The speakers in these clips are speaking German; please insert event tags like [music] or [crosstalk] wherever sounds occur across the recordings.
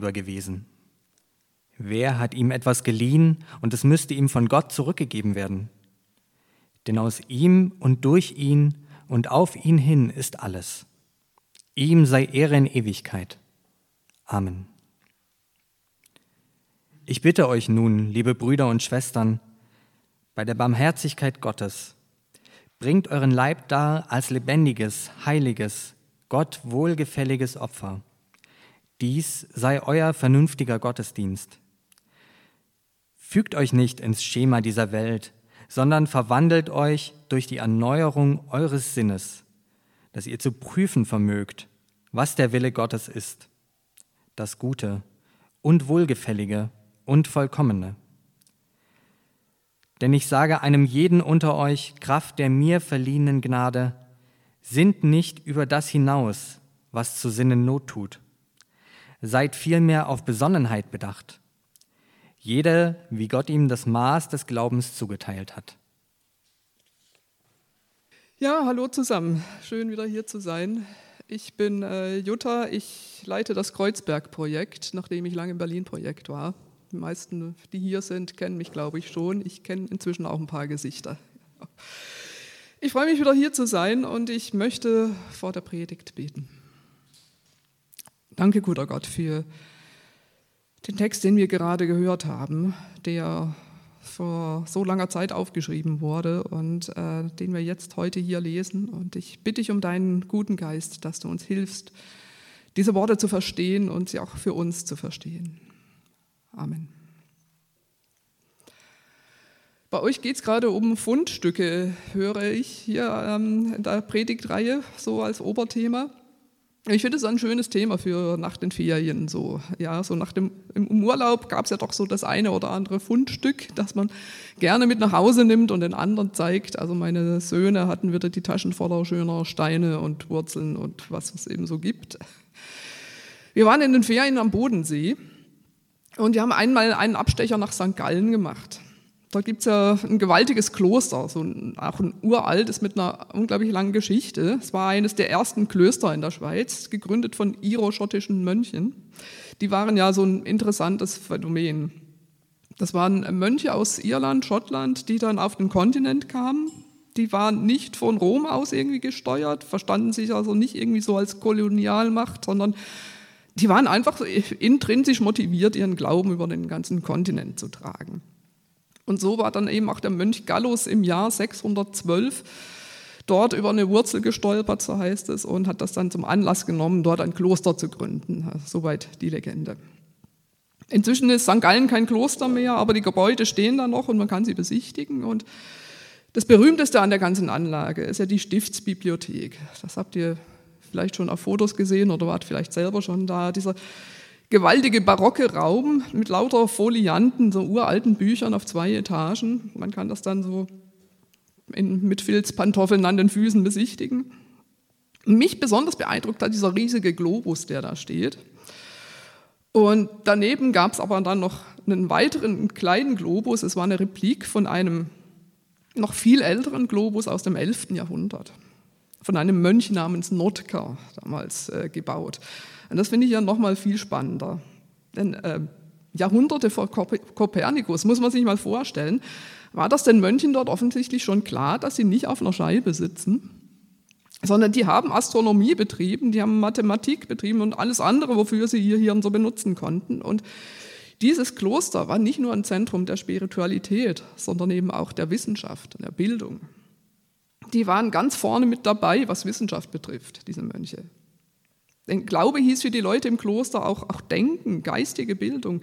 Ratgeber gewesen. Wer hat ihm etwas geliehen und es müsste ihm von Gott zurückgegeben werden? Denn aus ihm und durch ihn und auf ihn hin ist alles. Ihm sei Ehre in Ewigkeit. Amen. Ich bitte euch nun, liebe Brüder und Schwestern, bei der Barmherzigkeit Gottes, bringt euren Leib dar als lebendiges, heiliges, Gott wohlgefälliges Opfer. Dies sei euer vernünftiger Gottesdienst. Fügt euch nicht ins Schema dieser Welt, sondern verwandelt euch durch die Erneuerung eures Sinnes, dass ihr zu prüfen vermögt, was der Wille Gottes ist, das Gute und Wohlgefällige und Vollkommene. Denn ich sage einem jeden unter euch, Kraft der mir verliehenen Gnade, Sinnt nicht über das hinaus, was zu Sinnen Not tut. Seid vielmehr auf Besonnenheit bedacht. Jeder, wie Gott ihm das Maß des Glaubens zugeteilt hat. Ja, hallo zusammen. Schön wieder hier zu sein. Ich bin äh, Jutta. Ich leite das Kreuzberg-Projekt, nachdem ich lange im Berlin-Projekt war. Die meisten, die hier sind, kennen mich, glaube ich, schon. Ich kenne inzwischen auch ein paar Gesichter. Ich freue mich wieder hier zu sein und ich möchte vor der Predigt beten. Danke, guter Gott, für den Text, den wir gerade gehört haben, der vor so langer Zeit aufgeschrieben wurde und äh, den wir jetzt heute hier lesen. Und ich bitte dich um deinen guten Geist, dass du uns hilfst, diese Worte zu verstehen und sie auch für uns zu verstehen. Amen. Bei euch geht es gerade um Fundstücke, höre ich hier ähm, in der Predigtreihe, so als Oberthema. Ich finde es ein schönes Thema für nach den Ferien. So, ja, so nach dem im Urlaub gab es ja doch so das eine oder andere Fundstück, das man gerne mit nach Hause nimmt und den anderen zeigt. Also meine Söhne hatten wieder die Taschen voller schöner Steine und Wurzeln und was es eben so gibt. Wir waren in den Ferien am Bodensee und wir haben einmal einen Abstecher nach St. Gallen gemacht. Da gibt es ja ein gewaltiges Kloster, so ein, auch ein uraltes mit einer unglaublich langen Geschichte. Es war eines der ersten Klöster in der Schweiz, gegründet von iroschottischen Mönchen. Die waren ja so ein interessantes Phänomen. Das waren Mönche aus Irland, Schottland, die dann auf den Kontinent kamen. Die waren nicht von Rom aus irgendwie gesteuert, verstanden sich also nicht irgendwie so als Kolonialmacht, sondern die waren einfach intrinsisch motiviert, ihren Glauben über den ganzen Kontinent zu tragen. Und so war dann eben auch der Mönch Gallus im Jahr 612 dort über eine Wurzel gestolpert, so heißt es, und hat das dann zum Anlass genommen, dort ein Kloster zu gründen. Soweit die Legende. Inzwischen ist St. Gallen kein Kloster mehr, aber die Gebäude stehen da noch und man kann sie besichtigen. Und das berühmteste an der ganzen Anlage ist ja die Stiftsbibliothek. Das habt ihr vielleicht schon auf Fotos gesehen oder wart vielleicht selber schon da. Dieser gewaltige barocke Raum mit lauter Folianten, so uralten Büchern auf zwei Etagen. Man kann das dann so in, mit Filzpantoffeln an den Füßen besichtigen. Mich besonders beeindruckt hat dieser riesige Globus, der da steht. Und daneben gab es aber dann noch einen weiteren kleinen Globus. Es war eine Replik von einem noch viel älteren Globus aus dem 11. Jahrhundert, von einem Mönch namens Notker damals äh, gebaut. Und das finde ich ja nochmal viel spannender. Denn äh, Jahrhunderte vor Kopernikus, muss man sich mal vorstellen, war das den Mönchen dort offensichtlich schon klar, dass sie nicht auf einer Scheibe sitzen, sondern die haben Astronomie betrieben, die haben Mathematik betrieben und alles andere, wofür sie ihr Hirn so benutzen konnten. Und dieses Kloster war nicht nur ein Zentrum der Spiritualität, sondern eben auch der Wissenschaft, der Bildung. Die waren ganz vorne mit dabei, was Wissenschaft betrifft, diese Mönche. Denn Glaube hieß für die Leute im Kloster auch, auch Denken, geistige Bildung,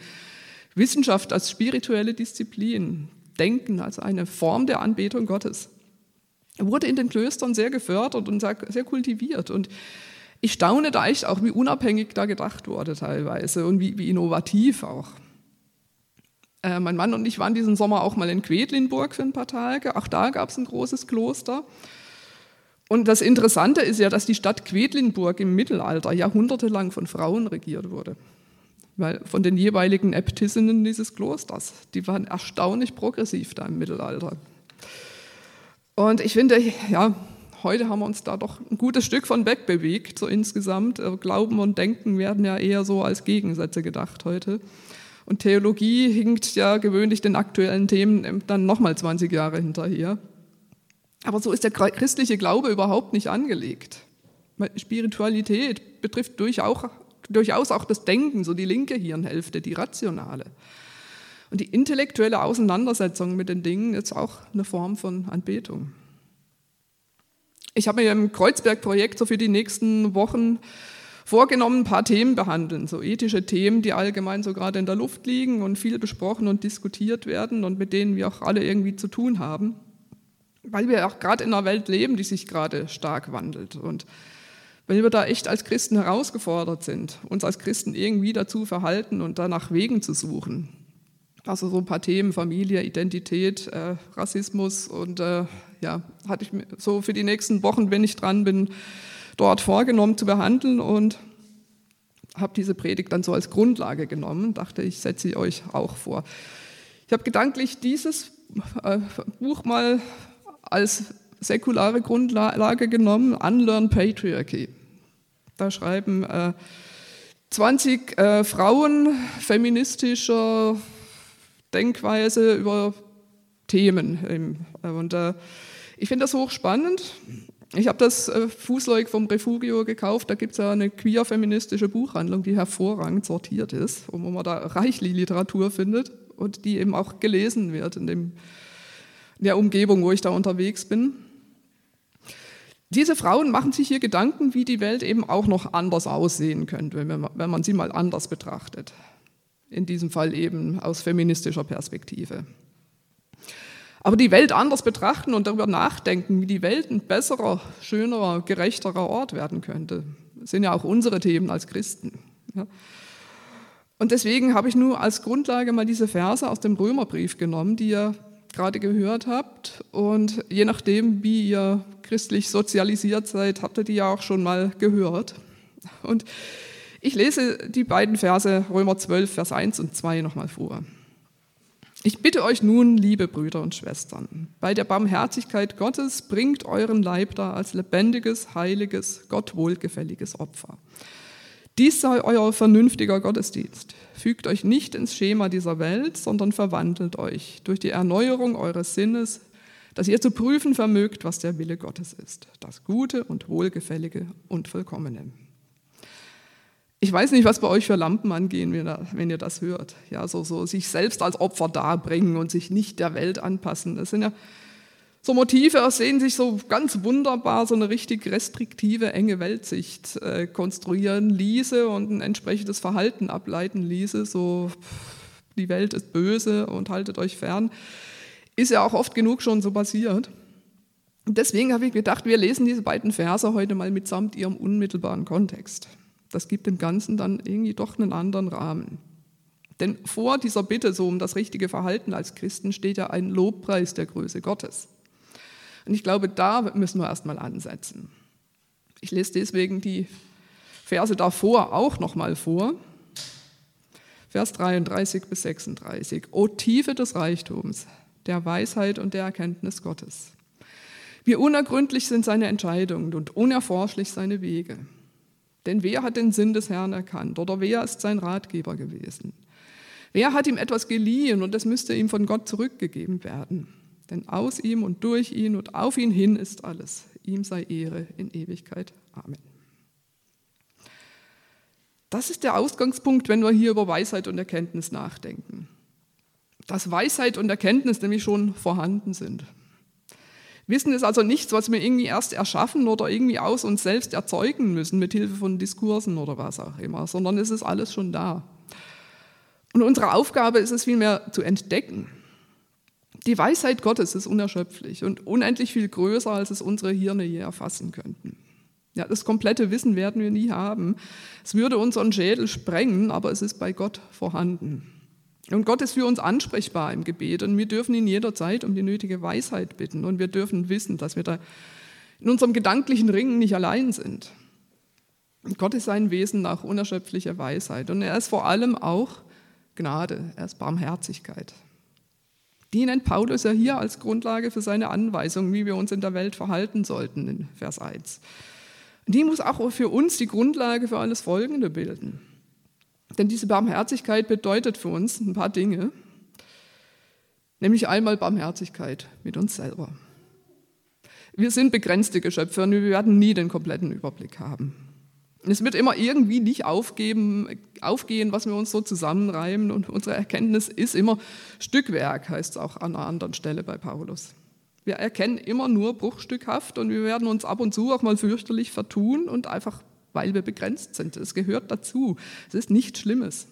Wissenschaft als spirituelle Disziplin, Denken als eine Form der Anbetung Gottes. Wurde in den Klöstern sehr gefördert und sehr kultiviert. Und ich staune da echt auch, wie unabhängig da gedacht wurde teilweise und wie, wie innovativ auch. Äh, mein Mann und ich waren diesen Sommer auch mal in Quedlinburg für ein paar Tage. Auch da gab es ein großes Kloster. Und das Interessante ist ja, dass die Stadt Quedlinburg im Mittelalter jahrhundertelang von Frauen regiert wurde. Weil von den jeweiligen Äbtissinnen dieses Klosters. Die waren erstaunlich progressiv da im Mittelalter. Und ich finde, ja, heute haben wir uns da doch ein gutes Stück von weg bewegt, so insgesamt. Glauben und Denken werden ja eher so als Gegensätze gedacht heute. Und Theologie hinkt ja gewöhnlich den aktuellen Themen dann nochmal 20 Jahre hinterher. Aber so ist der christliche Glaube überhaupt nicht angelegt. Spiritualität betrifft durchaus auch das Denken, so die linke Hirnhälfte, die rationale. Und die intellektuelle Auseinandersetzung mit den Dingen ist auch eine Form von Anbetung. Ich habe mir im Kreuzberg-Projekt so für die nächsten Wochen vorgenommen, ein paar Themen behandeln, so ethische Themen, die allgemein so gerade in der Luft liegen und viel besprochen und diskutiert werden und mit denen wir auch alle irgendwie zu tun haben, weil wir auch gerade in einer Welt leben, die sich gerade stark wandelt. Und weil wir da echt als Christen herausgefordert sind, uns als Christen irgendwie dazu verhalten und danach Wegen zu suchen. Also so ein paar Themen, Familie, Identität, äh, Rassismus und äh, ja, hatte ich so für die nächsten Wochen, wenn ich dran bin, dort vorgenommen zu behandeln und habe diese Predigt dann so als Grundlage genommen, dachte ich, setze sie euch auch vor. Ich habe gedanklich dieses äh, Buch mal als säkulare Grundlage genommen, Unlearn Patriarchy. Da schreiben äh, 20 äh, Frauen feministischer Denkweise über Themen. Und äh, ich finde das hochspannend. Ich habe das äh, Fußleug vom Refugio gekauft. Da gibt es ja eine queer-feministische Buchhandlung, die hervorragend sortiert ist, wo man da reichlich Literatur findet und die eben auch gelesen wird in, dem, in der Umgebung, wo ich da unterwegs bin. Diese Frauen machen sich hier Gedanken, wie die Welt eben auch noch anders aussehen könnte, wenn man, wenn man sie mal anders betrachtet. In diesem Fall eben aus feministischer Perspektive. Aber die Welt anders betrachten und darüber nachdenken, wie die Welt ein besserer, schönerer, gerechterer Ort werden könnte, sind ja auch unsere Themen als Christen. Ja. Und deswegen habe ich nur als Grundlage mal diese Verse aus dem Römerbrief genommen, die ihr gerade gehört habt. Und je nachdem, wie ihr christlich sozialisiert seid, habt ihr die ja auch schon mal gehört. Und ich lese die beiden Verse Römer 12, Vers 1 und 2 nochmal vor. Ich bitte euch nun, liebe Brüder und Schwestern, bei der Barmherzigkeit Gottes bringt euren Leib da als lebendiges, heiliges, Gott wohlgefälliges Opfer. Dies sei euer vernünftiger Gottesdienst. Fügt euch nicht ins Schema dieser Welt, sondern verwandelt euch durch die Erneuerung eures Sinnes, dass ihr zu prüfen vermögt, was der Wille Gottes ist, das Gute und Wohlgefällige und Vollkommene. Ich weiß nicht, was bei euch für Lampen angehen, wenn ihr das hört. Ja, so, so sich selbst als Opfer darbringen und sich nicht der Welt anpassen. Das sind ja so Motive, aus denen sich so ganz wunderbar so eine richtig restriktive, enge Weltsicht äh, konstruieren ließe und ein entsprechendes Verhalten ableiten ließe. So, die Welt ist böse und haltet euch fern. Ist ja auch oft genug schon so passiert. Deswegen habe ich gedacht, wir lesen diese beiden Verse heute mal mitsamt ihrem unmittelbaren Kontext. Das gibt dem Ganzen dann irgendwie doch einen anderen Rahmen. Denn vor dieser Bitte so um das richtige Verhalten als Christen steht ja ein Lobpreis der Größe Gottes. Und ich glaube, da müssen wir erstmal ansetzen. Ich lese deswegen die Verse davor auch nochmal vor. Vers 33 bis 36. O Tiefe des Reichtums, der Weisheit und der Erkenntnis Gottes. Wie unergründlich sind seine Entscheidungen und unerforschlich seine Wege. Denn wer hat den Sinn des Herrn erkannt oder wer ist sein Ratgeber gewesen? Wer hat ihm etwas geliehen und es müsste ihm von Gott zurückgegeben werden? Denn aus ihm und durch ihn und auf ihn hin ist alles. Ihm sei Ehre in Ewigkeit. Amen. Das ist der Ausgangspunkt, wenn wir hier über Weisheit und Erkenntnis nachdenken. Dass Weisheit und Erkenntnis nämlich schon vorhanden sind. Wissen ist also nichts, was wir irgendwie erst erschaffen oder irgendwie aus uns selbst erzeugen müssen mit Hilfe von Diskursen oder was auch immer, sondern es ist alles schon da. Und unsere Aufgabe ist es vielmehr zu entdecken. Die Weisheit Gottes ist unerschöpflich und unendlich viel größer, als es unsere Hirne je erfassen könnten. Ja, das komplette Wissen werden wir nie haben. Es würde unseren Schädel sprengen, aber es ist bei Gott vorhanden. Und Gott ist für uns ansprechbar im Gebet und wir dürfen ihn jederzeit um die nötige Weisheit bitten und wir dürfen wissen, dass wir da in unserem gedanklichen Ringen nicht allein sind. Und Gott ist sein Wesen nach unerschöpflicher Weisheit und er ist vor allem auch Gnade, er ist Barmherzigkeit. Die nennt Paulus ja hier als Grundlage für seine Anweisung, wie wir uns in der Welt verhalten sollten, in Vers 1. Die muss auch für uns die Grundlage für alles Folgende bilden. Denn diese Barmherzigkeit bedeutet für uns ein paar Dinge, nämlich einmal Barmherzigkeit mit uns selber. Wir sind begrenzte Geschöpfe und wir werden nie den kompletten Überblick haben. Es wird immer irgendwie nicht aufgeben, aufgehen, was wir uns so zusammenreimen und unsere Erkenntnis ist immer Stückwerk, heißt es auch an einer anderen Stelle bei Paulus. Wir erkennen immer nur bruchstückhaft und wir werden uns ab und zu auch mal fürchterlich vertun und einfach, weil wir begrenzt sind. Es gehört dazu. Es ist nichts Schlimmes.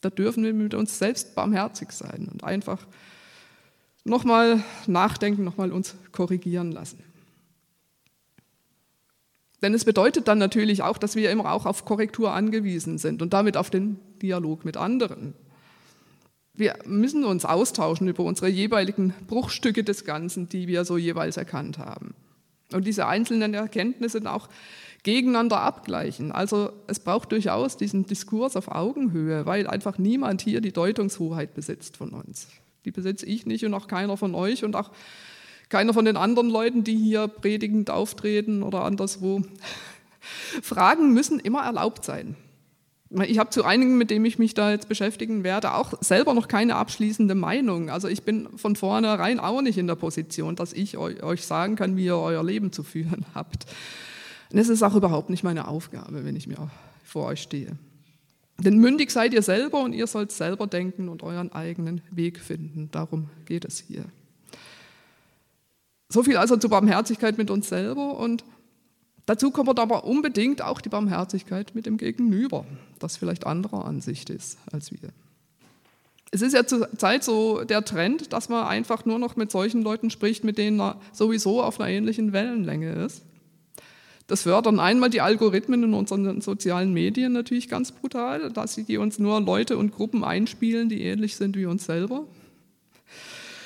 Da dürfen wir mit uns selbst barmherzig sein und einfach nochmal nachdenken, nochmal uns korrigieren lassen. Denn es bedeutet dann natürlich auch, dass wir immer auch auf Korrektur angewiesen sind und damit auf den Dialog mit anderen. Wir müssen uns austauschen über unsere jeweiligen Bruchstücke des Ganzen, die wir so jeweils erkannt haben. Und diese einzelnen Erkenntnisse auch gegeneinander abgleichen. Also es braucht durchaus diesen Diskurs auf Augenhöhe, weil einfach niemand hier die Deutungshoheit besitzt von uns. Die besitze ich nicht und auch keiner von euch und auch keiner von den anderen Leuten, die hier predigend auftreten oder anderswo. [laughs] Fragen müssen immer erlaubt sein. Ich habe zu einigen, mit denen ich mich da jetzt beschäftigen werde, auch selber noch keine abschließende Meinung. Also ich bin von vornherein auch nicht in der Position, dass ich euch sagen kann, wie ihr euer Leben zu führen [laughs] habt. Und es ist auch überhaupt nicht meine Aufgabe, wenn ich mir vor euch stehe. Denn mündig seid ihr selber und ihr sollt selber denken und euren eigenen Weg finden. Darum geht es hier. So viel also zur Barmherzigkeit mit uns selber und dazu kommt aber unbedingt auch die Barmherzigkeit mit dem Gegenüber, das vielleicht anderer Ansicht ist als wir. Es ist ja zur Zeit so der Trend, dass man einfach nur noch mit solchen Leuten spricht, mit denen man sowieso auf einer ähnlichen Wellenlänge ist. Das fördern einmal die Algorithmen in unseren sozialen Medien natürlich ganz brutal, dass sie uns nur Leute und Gruppen einspielen, die ähnlich sind wie uns selber.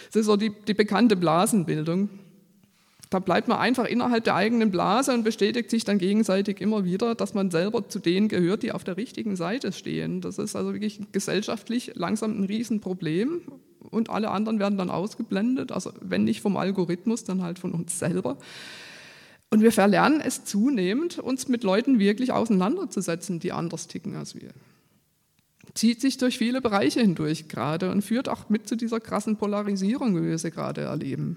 Das ist so die, die bekannte Blasenbildung. Da bleibt man einfach innerhalb der eigenen Blase und bestätigt sich dann gegenseitig immer wieder, dass man selber zu denen gehört, die auf der richtigen Seite stehen. Das ist also wirklich gesellschaftlich langsam ein Riesenproblem und alle anderen werden dann ausgeblendet, also wenn nicht vom Algorithmus, dann halt von uns selber. Und wir verlernen es zunehmend, uns mit Leuten wirklich auseinanderzusetzen, die anders ticken als wir. Zieht sich durch viele Bereiche hindurch gerade und führt auch mit zu dieser krassen Polarisierung, wie wir sie gerade erleben.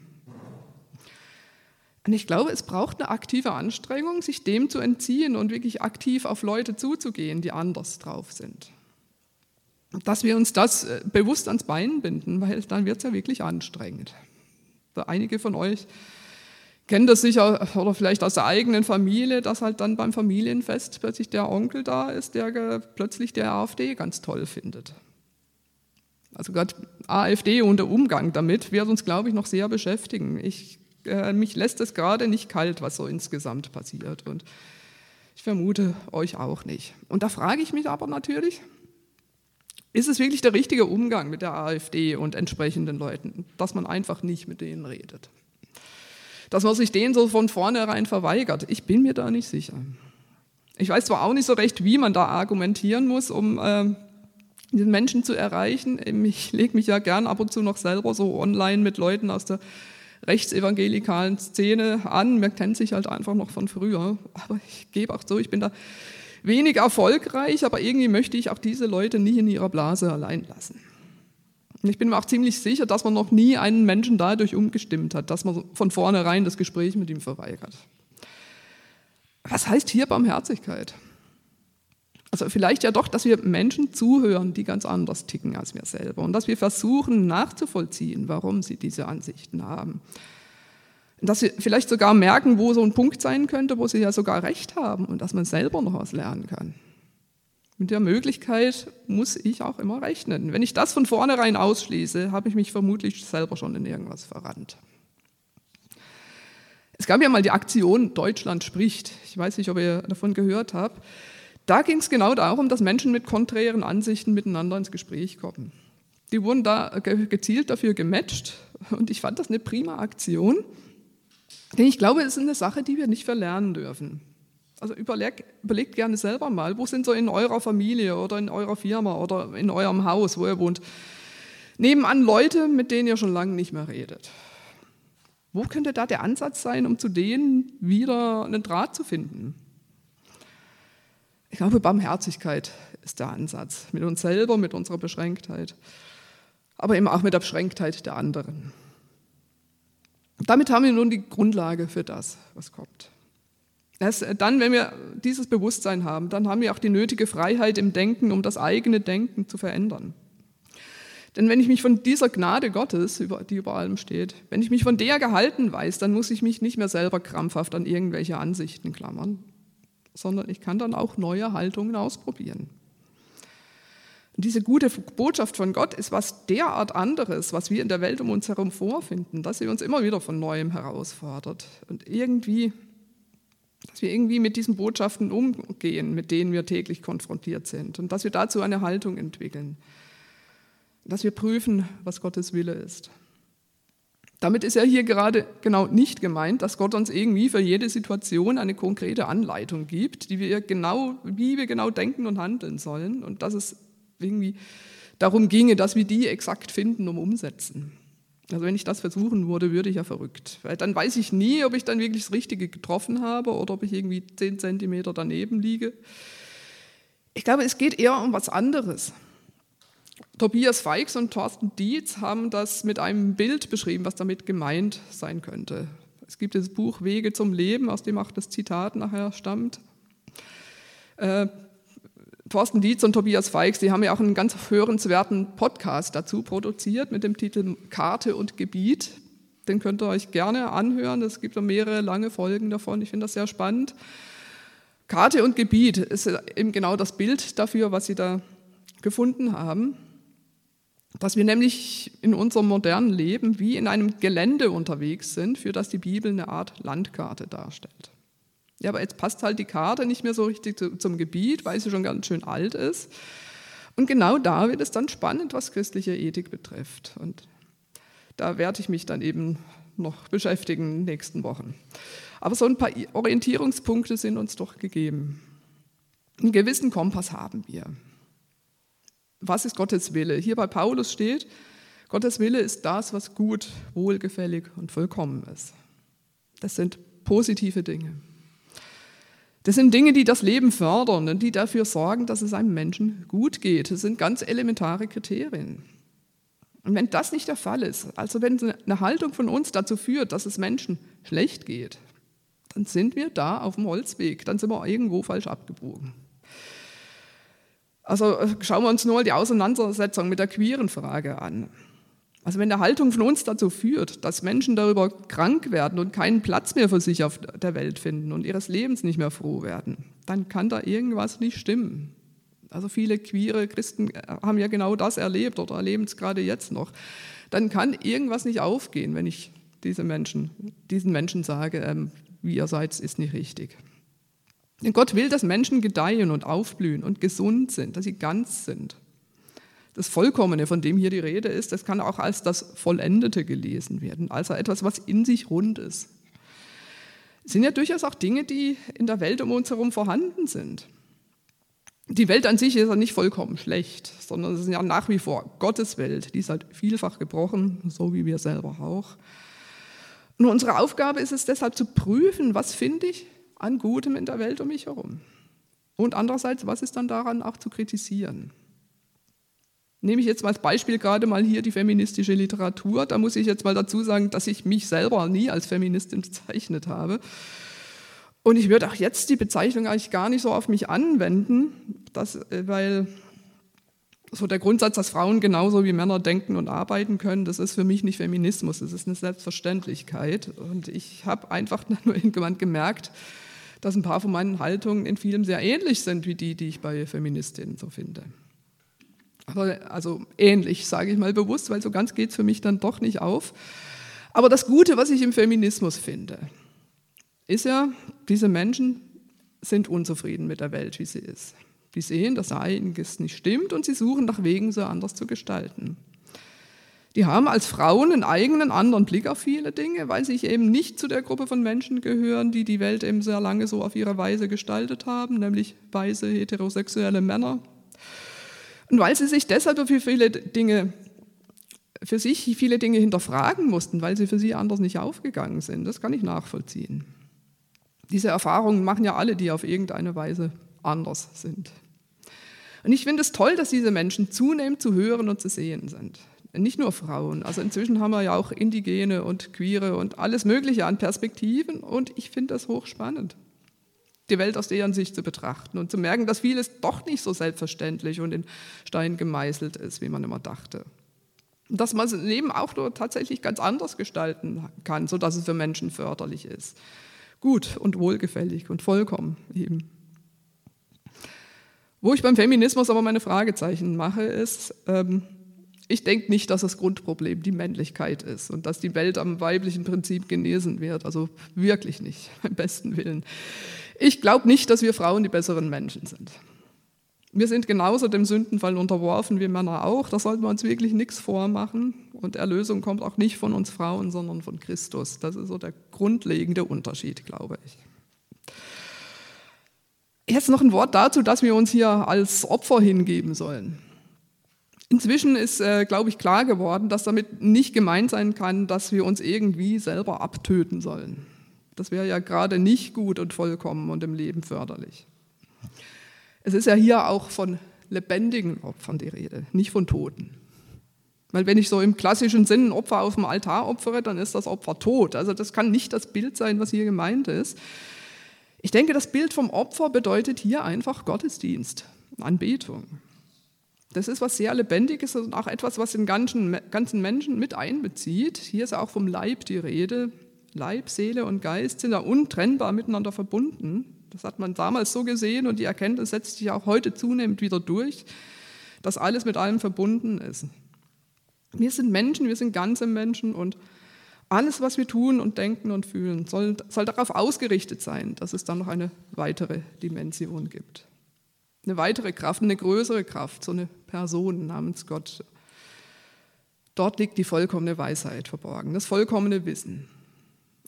Und ich glaube, es braucht eine aktive Anstrengung, sich dem zu entziehen und wirklich aktiv auf Leute zuzugehen, die anders drauf sind. Dass wir uns das äh, bewusst ans Bein binden, weil dann wird es ja wirklich anstrengend. Einige von euch kennen das sicher oder vielleicht aus der eigenen Familie, dass halt dann beim Familienfest plötzlich der Onkel da ist, der plötzlich der AfD ganz toll findet. Also gerade AfD und der Umgang damit wird uns, glaube ich, noch sehr beschäftigen. Ich äh, mich lässt es gerade nicht kalt, was so insgesamt passiert. Und ich vermute euch auch nicht. Und da frage ich mich aber natürlich, ist es wirklich der richtige Umgang mit der AfD und entsprechenden Leuten, dass man einfach nicht mit denen redet? Dass man sich denen so von vornherein verweigert? Ich bin mir da nicht sicher. Ich weiß zwar auch nicht so recht, wie man da argumentieren muss, um äh, den Menschen zu erreichen. Ich lege mich ja gern ab und zu noch selber so online mit Leuten aus der rechtsevangelikalen Szene an. Man kennt sich halt einfach noch von früher. Aber ich gebe auch so, ich bin da wenig erfolgreich, aber irgendwie möchte ich auch diese Leute nie in ihrer Blase allein lassen. Und ich bin mir auch ziemlich sicher, dass man noch nie einen Menschen dadurch umgestimmt hat, dass man von vornherein das Gespräch mit ihm verweigert. Was heißt hier Barmherzigkeit? Also vielleicht ja doch, dass wir Menschen zuhören, die ganz anders ticken als wir selber und dass wir versuchen nachzuvollziehen, warum sie diese Ansichten haben. Dass wir vielleicht sogar merken, wo so ein Punkt sein könnte, wo sie ja sogar recht haben und dass man selber noch was lernen kann. Mit der Möglichkeit muss ich auch immer rechnen. Wenn ich das von vornherein ausschließe, habe ich mich vermutlich selber schon in irgendwas verrannt. Es gab ja mal die Aktion Deutschland spricht. Ich weiß nicht, ob ihr davon gehört habt. Da ging es genau darum, dass Menschen mit konträren Ansichten miteinander ins Gespräch kommen. Die wurden da gezielt dafür gematcht und ich fand das eine prima Aktion, denn ich glaube, es ist eine Sache, die wir nicht verlernen dürfen. Also überleg, überlegt gerne selber mal, wo sind so in eurer Familie oder in eurer Firma oder in eurem Haus, wo ihr wohnt, Nebenan Leute, mit denen ihr schon lange nicht mehr redet. Wo könnte da der Ansatz sein, um zu denen wieder einen Draht zu finden? Ich glaube, Barmherzigkeit ist der Ansatz. Mit uns selber, mit unserer Beschränktheit, aber eben auch mit der Beschränktheit der anderen. Damit haben wir nun die Grundlage für das, was kommt. Erst dann, wenn wir dieses Bewusstsein haben, dann haben wir auch die nötige Freiheit im Denken, um das eigene Denken zu verändern. Denn wenn ich mich von dieser Gnade Gottes, die über allem steht, wenn ich mich von der gehalten weiß, dann muss ich mich nicht mehr selber krampfhaft an irgendwelche Ansichten klammern, sondern ich kann dann auch neue Haltungen ausprobieren. Und diese gute Botschaft von Gott ist was derart anderes, was wir in der Welt um uns herum vorfinden, dass sie uns immer wieder von neuem herausfordert und irgendwie, dass wir irgendwie mit diesen Botschaften umgehen, mit denen wir täglich konfrontiert sind und dass wir dazu eine Haltung entwickeln dass wir prüfen, was Gottes Wille ist. Damit ist ja hier gerade genau nicht gemeint, dass Gott uns irgendwie für jede Situation eine konkrete Anleitung gibt, die wir genau, wie wir genau denken und handeln sollen und dass es irgendwie darum ginge, dass wir die exakt finden und umsetzen. Also wenn ich das versuchen würde, würde ich ja verrückt. Weil dann weiß ich nie, ob ich dann wirklich das Richtige getroffen habe oder ob ich irgendwie zehn Zentimeter daneben liege. Ich glaube, es geht eher um was anderes. Tobias Feix und Thorsten Dietz haben das mit einem Bild beschrieben, was damit gemeint sein könnte. Es gibt das Buch Wege zum Leben, aus dem auch das Zitat nachher stammt. Äh, Thorsten Dietz und Tobias Feix, die haben ja auch einen ganz hörenswerten Podcast dazu produziert mit dem Titel Karte und Gebiet. Den könnt ihr euch gerne anhören. Es gibt mehrere lange Folgen davon. Ich finde das sehr spannend. Karte und Gebiet ist eben genau das Bild dafür, was sie da gefunden haben, dass wir nämlich in unserem modernen Leben wie in einem Gelände unterwegs sind, für das die Bibel eine Art Landkarte darstellt. Ja, aber jetzt passt halt die Karte nicht mehr so richtig zum Gebiet, weil sie schon ganz schön alt ist. Und genau da wird es dann spannend, was christliche Ethik betrifft. Und da werde ich mich dann eben noch beschäftigen in den nächsten Wochen. Aber so ein paar Orientierungspunkte sind uns doch gegeben. Einen gewissen Kompass haben wir was ist Gottes Wille? Hier bei Paulus steht, Gottes Wille ist das, was gut, wohlgefällig und vollkommen ist. Das sind positive Dinge. Das sind Dinge, die das Leben fördern und die dafür sorgen, dass es einem Menschen gut geht. Das sind ganz elementare Kriterien. Und wenn das nicht der Fall ist, also wenn eine Haltung von uns dazu führt, dass es Menschen schlecht geht, dann sind wir da auf dem Holzweg, dann sind wir irgendwo falsch abgebogen. Also äh, schauen wir uns nur die Auseinandersetzung mit der queeren Frage an. Also wenn eine Haltung von uns dazu führt, dass Menschen darüber krank werden und keinen Platz mehr für sich auf der Welt finden und ihres Lebens nicht mehr froh werden, dann kann da irgendwas nicht stimmen. Also viele queere Christen äh, haben ja genau das erlebt oder erleben es gerade jetzt noch. Dann kann irgendwas nicht aufgehen, wenn ich diese Menschen, diesen Menschen sage, ähm, wie ihr seid, ist nicht richtig. Denn Gott will, dass Menschen gedeihen und aufblühen und gesund sind, dass sie ganz sind. Das Vollkommene, von dem hier die Rede ist, das kann auch als das Vollendete gelesen werden, also etwas, was in sich rund ist. Es sind ja durchaus auch Dinge, die in der Welt um uns herum vorhanden sind. Die Welt an sich ist ja nicht vollkommen schlecht, sondern es ist ja nach wie vor Gottes Welt. Die ist halt vielfach gebrochen, so wie wir selber auch. Nur unsere Aufgabe ist es deshalb zu prüfen, was finde ich an Gutem in der Welt um mich herum? Und andererseits, was ist dann daran auch zu kritisieren? Nehme ich jetzt mal als Beispiel gerade mal hier die feministische Literatur. Da muss ich jetzt mal dazu sagen, dass ich mich selber nie als Feministin bezeichnet habe. Und ich würde auch jetzt die Bezeichnung eigentlich gar nicht so auf mich anwenden, dass, äh, weil so der Grundsatz, dass Frauen genauso wie Männer denken und arbeiten können, das ist für mich nicht Feminismus, das ist eine Selbstverständlichkeit. Und ich habe einfach [laughs] nur irgendwann gemerkt, dass ein paar von meinen Haltungen in vielem sehr ähnlich sind wie die, die ich bei Feministinnen so finde. Aber also ähnlich, sage ich mal bewusst, weil so ganz geht es für mich dann doch nicht auf. Aber das Gute, was ich im Feminismus finde, ist ja, diese Menschen sind unzufrieden mit der Welt, wie sie ist. Die sehen, dass einiges nicht stimmt und sie suchen nach Wegen, sie anders zu gestalten. Die haben als Frauen einen eigenen anderen Blick auf viele Dinge, weil sie eben nicht zu der Gruppe von Menschen gehören, die die Welt eben sehr lange so auf ihre Weise gestaltet haben, nämlich weiße heterosexuelle Männer. Und weil sie sich deshalb für viele Dinge für sich viele Dinge hinterfragen mussten, weil sie für sie anders nicht aufgegangen sind. Das kann ich nachvollziehen. Diese Erfahrungen machen ja alle, die auf irgendeine Weise anders sind. Und ich finde es toll, dass diese Menschen zunehmend zu hören und zu sehen sind. Nicht nur Frauen. Also inzwischen haben wir ja auch Indigene und Queere und alles Mögliche an Perspektiven und ich finde das hochspannend, die Welt aus deren Sicht zu betrachten und zu merken, dass vieles doch nicht so selbstverständlich und in Stein gemeißelt ist, wie man immer dachte. Und dass man das Leben auch nur tatsächlich ganz anders gestalten kann, sodass es für Menschen förderlich ist. Gut und wohlgefällig und vollkommen eben. Wo ich beim Feminismus aber meine Fragezeichen mache, ist, ähm, ich denke nicht, dass das Grundproblem die Männlichkeit ist und dass die Welt am weiblichen Prinzip genesen wird. Also wirklich nicht, [laughs] beim besten Willen. Ich glaube nicht, dass wir Frauen die besseren Menschen sind. Wir sind genauso dem Sündenfall unterworfen wie Männer auch. Da sollten wir uns wirklich nichts vormachen. Und Erlösung kommt auch nicht von uns Frauen, sondern von Christus. Das ist so der grundlegende Unterschied, glaube ich. Jetzt noch ein Wort dazu, dass wir uns hier als Opfer hingeben sollen. Inzwischen ist, äh, glaube ich, klar geworden, dass damit nicht gemeint sein kann, dass wir uns irgendwie selber abtöten sollen. Das wäre ja gerade nicht gut und vollkommen und im Leben förderlich. Es ist ja hier auch von lebendigen Opfern die Rede, nicht von Toten. Weil wenn ich so im klassischen Sinn ein Opfer auf dem Altar opfere, dann ist das Opfer tot. Also das kann nicht das Bild sein, was hier gemeint ist. Ich denke, das Bild vom Opfer bedeutet hier einfach Gottesdienst, Anbetung. Das ist was sehr Lebendiges und auch etwas, was den ganzen, ganzen Menschen mit einbezieht. Hier ist auch vom Leib die Rede. Leib, Seele und Geist sind da untrennbar miteinander verbunden. Das hat man damals so gesehen und die Erkenntnis setzt sich auch heute zunehmend wieder durch, dass alles mit allem verbunden ist. Wir sind Menschen, wir sind ganze Menschen und alles, was wir tun und denken und fühlen, soll, soll darauf ausgerichtet sein, dass es dann noch eine weitere Dimension gibt. Eine weitere Kraft, eine größere Kraft, so eine Person namens Gott. Dort liegt die vollkommene Weisheit verborgen, das vollkommene Wissen.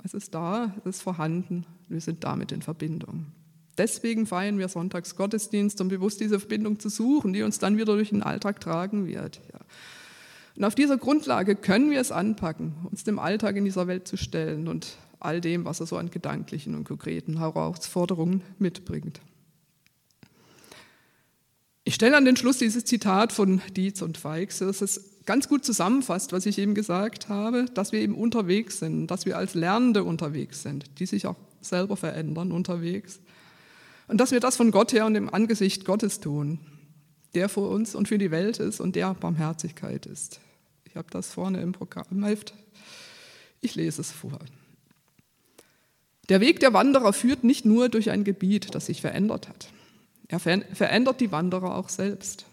Es ist da, es ist vorhanden, wir sind damit in Verbindung. Deswegen feiern wir Sonntags Gottesdienst, um bewusst diese Verbindung zu suchen, die uns dann wieder durch den Alltag tragen wird. Ja. Und auf dieser Grundlage können wir es anpacken, uns dem Alltag in dieser Welt zu stellen und all dem, was er so an gedanklichen und konkreten Herausforderungen mitbringt. Ich stelle an den Schluss dieses Zitat von Dietz und Weix, das es ganz gut zusammenfasst, was ich eben gesagt habe, dass wir eben unterwegs sind, dass wir als Lernende unterwegs sind, die sich auch selber verändern unterwegs. Und dass wir das von Gott her und im Angesicht Gottes tun der vor uns und für die Welt ist und der Barmherzigkeit ist. Ich habe das vorne im Programmheft. Ich lese es vor. Der Weg der Wanderer führt nicht nur durch ein Gebiet, das sich verändert hat. Er verändert die Wanderer auch selbst.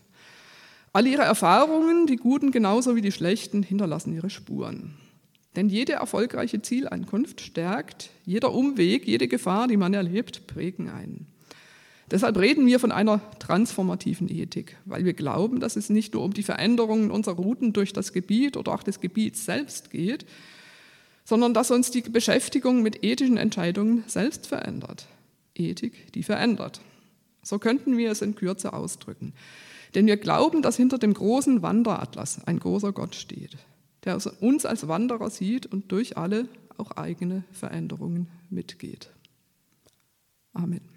All ihre Erfahrungen, die guten genauso wie die schlechten, hinterlassen ihre Spuren. Denn jede erfolgreiche Zielankunft stärkt, jeder Umweg, jede Gefahr, die man erlebt, prägen einen. Deshalb reden wir von einer transformativen Ethik, weil wir glauben, dass es nicht nur um die Veränderungen unserer Routen durch das Gebiet oder auch des Gebiets selbst geht, sondern dass uns die Beschäftigung mit ethischen Entscheidungen selbst verändert. Ethik, die verändert. So könnten wir es in Kürze ausdrücken. Denn wir glauben, dass hinter dem großen Wanderatlas ein großer Gott steht, der uns als Wanderer sieht und durch alle auch eigene Veränderungen mitgeht. Amen.